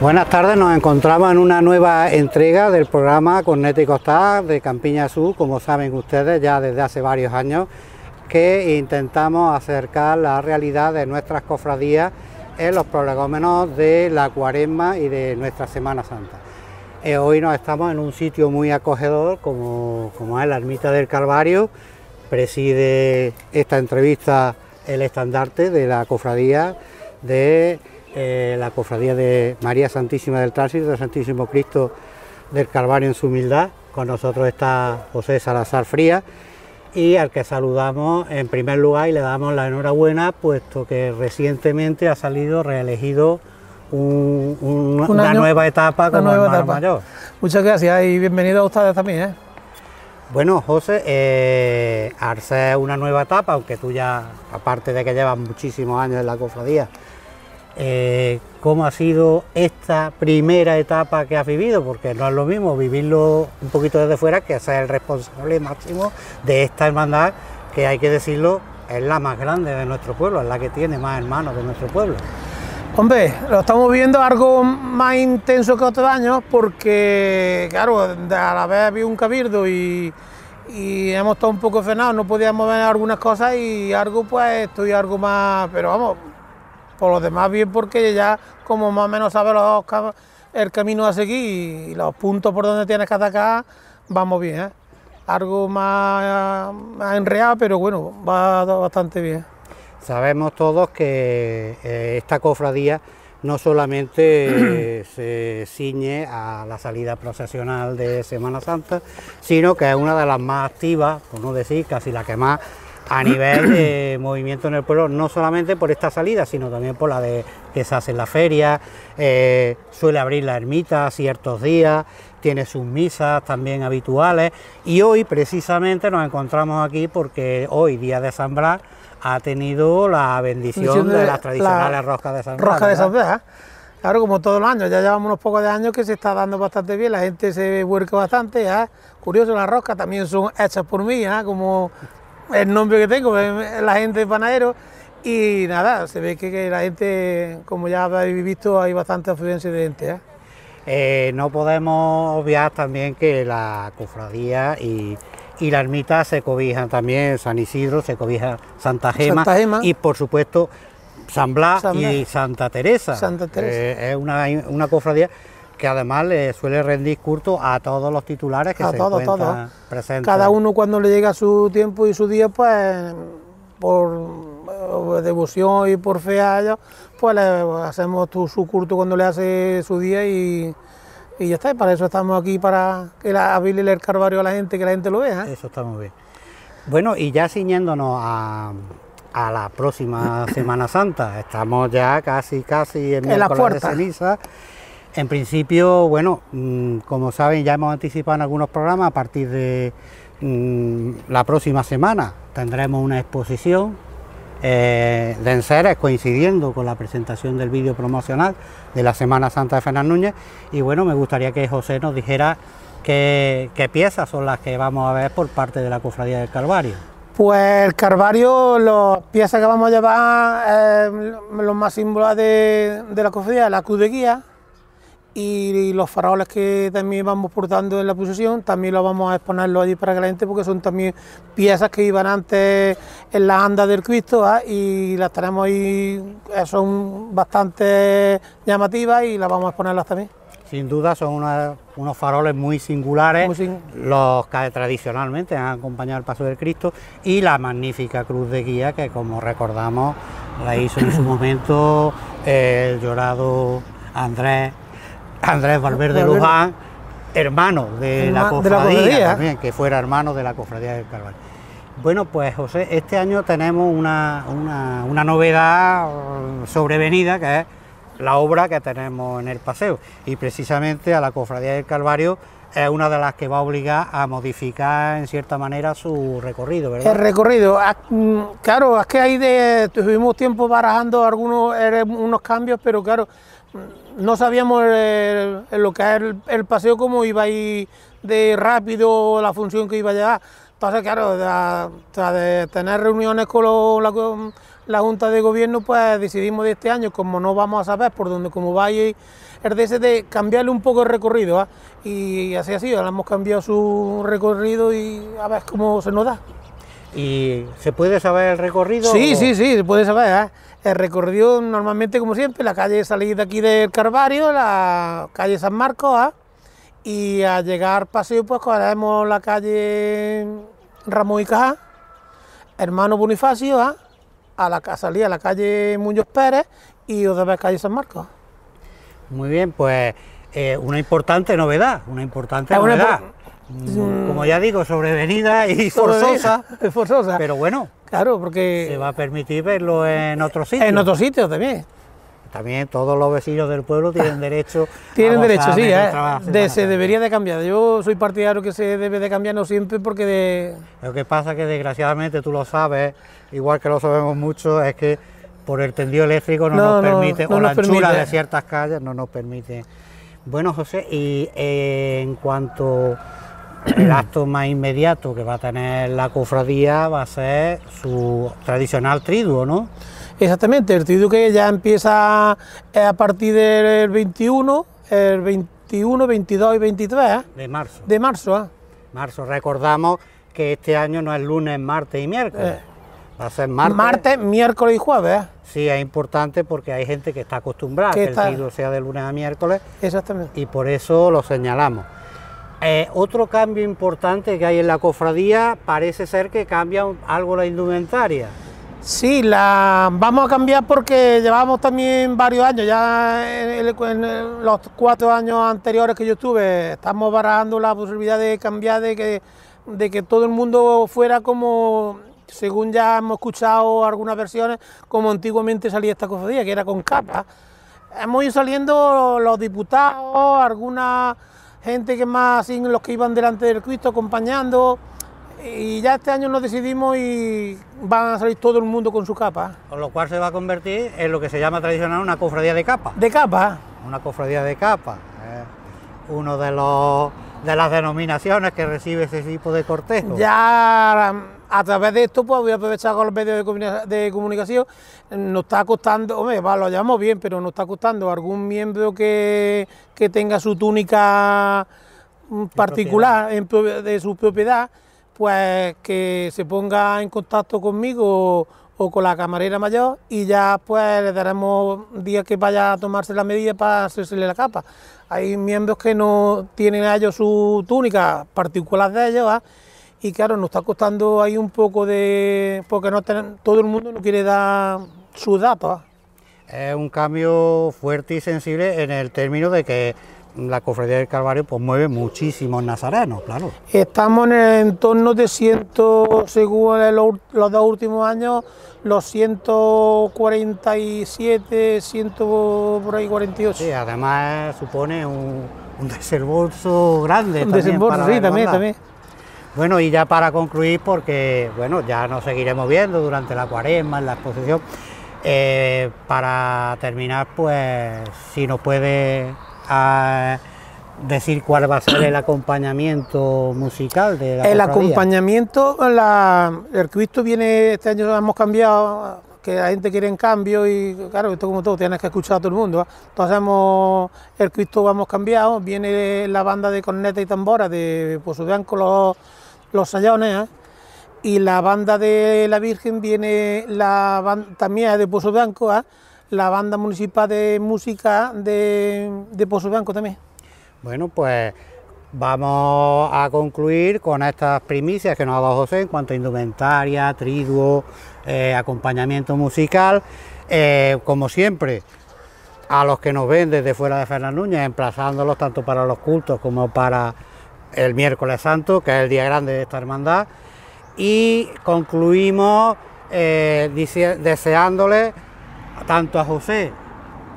Buenas tardes, nos encontramos en una nueva entrega del programa Corneta y Costar de Campiña Sur, como saben ustedes ya desde hace varios años, que intentamos acercar la realidad de nuestras cofradías en los prolegómenos de la cuaresma y de nuestra Semana Santa. Eh, hoy nos estamos en un sitio muy acogedor como es la Ermita del Calvario, preside esta entrevista el estandarte de la cofradía de eh, la cofradía de María Santísima del Tránsito, del Santísimo Cristo del Calvario en su humildad. Con nosotros está José Salazar Fría y al que saludamos en primer lugar y le damos la enhorabuena, puesto que recientemente ha salido reelegido una nueva etapa como hermano mayor. Muchas gracias y bienvenido a ustedes también. ¿eh? Bueno, José, eh, al ser una nueva etapa, aunque tú ya, aparte de que llevas muchísimos años en la cofradía, eh, cómo ha sido esta primera etapa que has vivido, porque no es lo mismo vivirlo un poquito desde fuera que ser el responsable máximo de esta hermandad, que hay que decirlo, es la más grande de nuestro pueblo, es la que tiene más hermanos de nuestro pueblo. Hombre, lo estamos viendo algo más intenso que otros años porque, claro, a la vez había un cabildo y, y hemos estado un poco frenados, no podíamos ver algunas cosas y algo, pues estoy algo más, pero vamos, por lo demás bien porque ya como más o menos sabes el camino a seguir y los puntos por donde tienes que atacar, vamos bien. ¿eh? Algo más, enreado, pero bueno, va bastante bien. Sabemos todos que eh, esta cofradía no solamente se ciñe a la salida procesional de Semana Santa, sino que es una de las más activas, por no decir casi la que más a nivel de movimiento en el pueblo, no solamente por esta salida, sino también por la de que se hace en la feria, eh, suele abrir la ermita ciertos días, tiene sus misas también habituales y hoy precisamente nos encontramos aquí porque hoy, día de San Blas, ha tenido la bendición de, las tradicionales roscas de San Blas. Rosca de San Blas, claro, como todos los años, ya llevamos unos pocos de años que se está dando bastante bien, la gente se vuelca bastante, curioso, las roscas también son hechas por mí, como el nombre que tengo, la gente de panadero. Y nada, se ve que, la gente, como ya habéis visto, hay bastante afluencia de gente. ¿eh? Eh, no podemos obviar también que la cofradía y, la ermita se cobijan también, San Isidro, se cobija Santa Gema, y por supuesto San Blas, y Santa Teresa. Santa Teresa. Eh, es una, una cofradía que además le suele rendir culto a todos los titulares que se encuentran presentes. Cada uno cuando le llega su tiempo y su día, pues por devoción y por fe a ellos, pues le hacemos su culto cuando le hace su día y, ya está. para eso estamos aquí, para que la, abrirle el carvario a la gente, que la gente lo vea. ¿eh? Eso está muy bien. Bueno, y ya ciñéndonos a, la próxima Semana Santa, estamos ya casi, casi en, en la de ceniza. En principio, bueno, mm, como saben, ya hemos anticipado en algunos programas, a partir de mm, la próxima semana tendremos una exposición eh, de enseres coincidiendo con la presentación del vídeo promocional de la Semana Santa de Fernán Núñez. Y bueno, me gustaría que José nos dijera qué, piezas son las que vamos a ver por parte de la Cofradía del Calvario. Pues el Calvario, las piezas que vamos a llevar, eh, los más símbolos de, de la cofradía, la cruz de guía, y los faroles que también vamos portando en la procesión, también los vamos a exponerlo allí para que la gente, porque son también piezas que iban antes en la anda del Cristo ¿ah? y las tenemos ahí, eh, son bastante llamativas y las vamos a exponerlas también. Sin duda son unos faroles muy singulares, los que tradicionalmente han acompañado el paso del Cristo y la magnífica cruz de guía que como recordamos la hizo en su momento el llorado Andrés Andrés Valverde Luján, hermano de la, cofradía, también, que fuera hermano de la cofradía del Calvario. Bueno, pues José, este año tenemos una, novedad sobrevenida que es la obra que tenemos en el paseo y precisamente a la cofradía del Calvario es una de las que va a obligar a modificar en cierta manera su recorrido, ¿verdad? El recorrido, ah, mm, claro, es que ahí de, tuvimos tiempo barajando algunos unos cambios, pero claro, mm, no sabíamos lo que es el, paseo, cómo iba a ir de rápido, la función que iba a llevar. Entonces, claro, de, tener reuniones con la, la, Junta de Gobierno, pues decidimos de este año, como no vamos a saber por dónde, cómo va a ir el DS, de cambiarle un poco el recorrido. ¿ah? Y así ha sido, hemos cambiado su recorrido y a ver cómo se nos da. ¿Y se puede saber el recorrido? Sí, sí, sí, se puede saber. ¿eh? El recorrido normalmente, como siempre, la calle salida aquí del Carvario, la calle San Marcos, ¿ah? y al llegar paseo pues cogeremos la calle Ramón y Cajá, Hermano Bonifacio, ¿ah? a la salida a la calle Muñoz Pérez y otra vez calle San Marcos. Muy bien, pues eh, una importante novedad, una importante novedad. Mm, como ya digo, sobrevenida y forzosa, forzosa, pero bueno, claro, porque se va a permitir verlo en otros sitios. En otros sitios también. También todos los vecinos del pueblo tienen derecho. tienen derecho, sí, ¿eh? se debería de cambiar. Yo soy partidario que se debe de cambiar, no siempre, porque de... Lo que pasa que desgraciadamente tú lo sabes, igual que lo sabemos mucho, es que por el tendido eléctrico no, nos permite, o la anchura de ciertas calles no nos permite. Bueno, José, y eh, en cuanto el acto más inmediato que va a tener la cofradía va a ser su tradicional triduo, ¿no? Exactamente, el triduo que ya empieza eh, a partir del 21, el 21, 22 y 23 ¿eh? de marzo. De marzo, Marzo, recordamos que este año no es lunes, martes y miércoles. Va a ser martes. Martes, miércoles y jueves. Sí, es importante porque hay gente que está acostumbrada a que el triduo sea de lunes a miércoles. Exactamente. Y por eso lo señalamos. Eh, otro cambio importante que hay en la cofradía parece ser que cambia algo la indumentaria. Sí, la vamos a cambiar porque llevamos también varios años, ya en, los cuatro años anteriores que yo estuve, estamos barajando la posibilidad de cambiar, de que, de que todo el mundo fuera como, según ya hemos escuchado algunas versiones, como antiguamente salía esta cofradía, que era con capa. Hemos ido saliendo los diputados, algunas gente que más sin los que iban delante del Cristo acompañando. Y ya este año nos decidimos y van a salir todo el mundo con su capa. Con lo cual se va a convertir en lo que se llama tradicional una cofradía de capa. De capa. Una cofradía de capa. Eh, uno de los de las denominaciones que recibe ese tipo de cortejo. Ya a través de esto, pues voy a aprovechar con los medios de, comunicación, nos está costando, hombre, lo llevamos bien, pero nos está costando algún miembro que, tenga su túnica particular de su propiedad, pues que se ponga en contacto conmigo o con la camarera mayor y ya pues le daremos días que vaya a tomarse la medida para hacerse la capa. Hay miembros que no tienen a ellos su túnica particular de ellos, ¿ah? Y claro, nos está costando ahí un poco de... porque no todo el mundo no quiere dar sus datos. Es un cambio fuerte y sensible en el término de que la cofradía del Calvario pues mueve muchísimos nazarenos, claro. Estamos en el entorno de ciento, según los, dos últimos años, los 147, 100 por ahí 48. Sí, además supone un, desembolso grande. Un desembolso, sí, también, también. Bueno, y ya para concluir, porque bueno, ya nos seguiremos viendo durante la cuaresma, en la exposición. Eh, para terminar, pues si nos puede ah, decir cuál va a ser el acompañamiento musical de la El acompañamiento, el Cristo viene, este año hemos cambiado, que la gente quiere en cambio y claro, esto como todo, tienes que escuchar a todo el mundo. Entonces hemos, el Cristo vamos cambiado, viene la banda de corneta y tambora de Pozo Blanco, los los sayones, ¿eh? y la banda de la Virgen viene la también de Pozo Blanco, ¿eh? la banda municipal de música de, de Pozo Blanco también. Bueno, pues vamos a concluir con estas primicias que nos ha dado José en cuanto a indumentaria, triduo, eh, acompañamiento musical. como siempre, a los que nos ven desde fuera de Fernán Núñez, emplazándolos tanto para los cultos como para el miércoles santo, que es el día grande de esta hermandad, y concluimos eh, deseándole tanto a José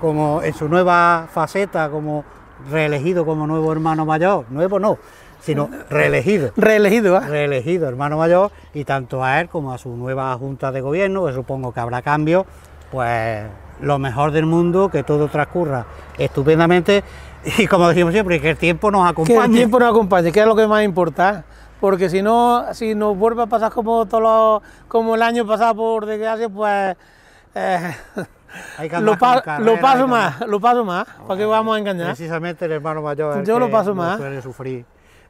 como en su nueva faceta como reelegido como nuevo hermano mayor, nuevo no, sino reelegido. Reelegido, ¿eh? Reelegido hermano mayor y tanto a él como a su nueva junta de gobierno, que supongo que habrá cambio, pues lo mejor del mundo, que todo transcurra estupendamente y como decimos siempre, que el tiempo nos acompañe. Que el tiempo nos acompañe, que es lo que más importa. Porque si no, si nos vuelve a pasar como todos como el año pasado por desgracia, pues eh, lo, paso más, lo paso más, ¿para qué vamos a engañar? Precisamente el hermano mayor Yo lo paso más. suele sufrir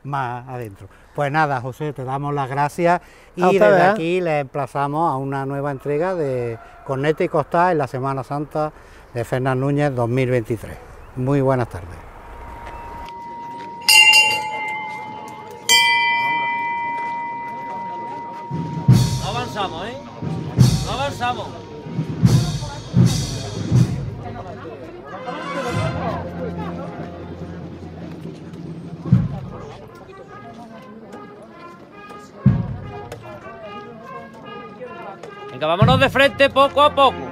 más adentro. Pues nada, José, te damos las gracias y desde ¿eh? aquí le emplazamos a una nueva entrega de Corneta y Costa en la Semana Santa de Fernán Núñez 2023. Muy buenas tardes. No avanzamos, ¿eh? No avanzamos. Venga, vámonos de frente poco a poco.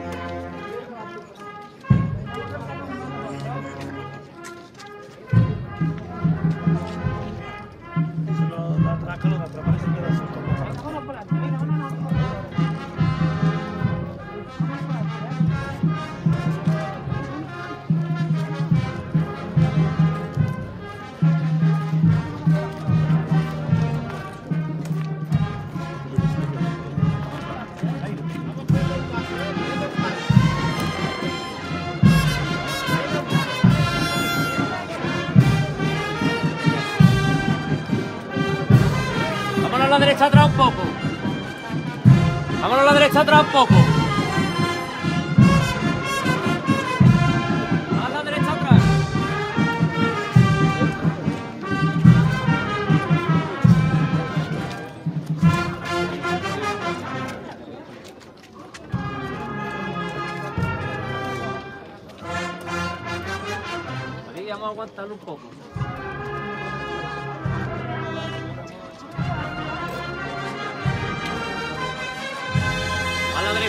La derecha atrás un poco. Vámonos a la derecha atrás un poco. A la derecha atrás. Ahí vamos a aguantarlo un poco.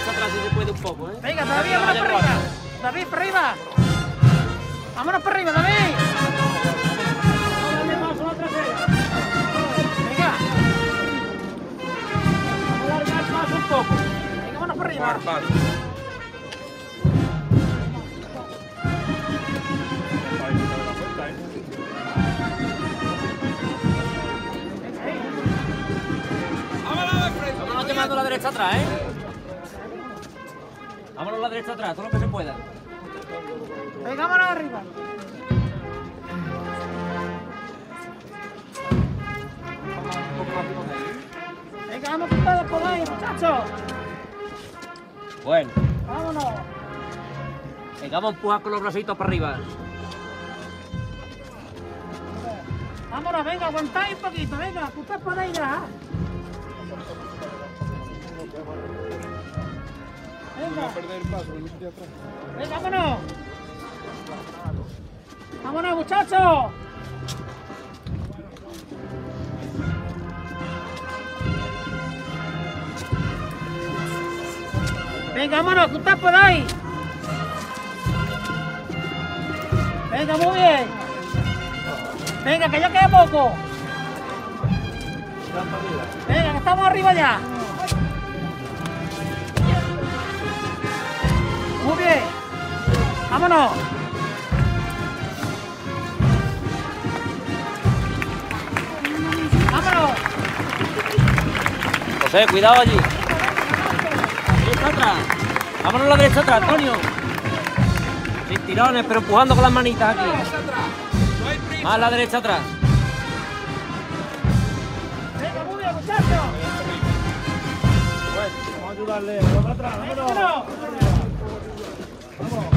Atrás si se puede un poco, ¿eh? Venga, David, vámonos para arriba. David, para arriba. Vámonos para arriba, David. Venga. Vamos a paso un poco. Venga, vámonos para arriba. Vámonos quemando la derecha atrás, ¿eh? La derecha atrás, todo lo que se pueda. Venga, arriba. Venga, vamos con todos por ahí, muchachos. Bueno. Vámonos. Venga, vamos a empujar con los bracitos para arriba. Vámonos, venga, aguantáis un poquito, venga, que ustedes podéis ya. Venga. perder el paso, Venga, vámonos. Vámonos, muchachos. Venga, vámonos, que por ahí. Venga, muy bien. Venga, que ya queda poco. Venga, que estamos arriba ya. Vámonos. Vámonos. José, cuidado allí. Derecha atrás. Vámonos a la derecha atrás, Antonio. Sin tirones, pero empujando con las manitas aquí. Más a la derecha atrás. Venga, muy bien, muchachos. Vamos a ayudarle. Vamos atrás, vámonos. Vamos.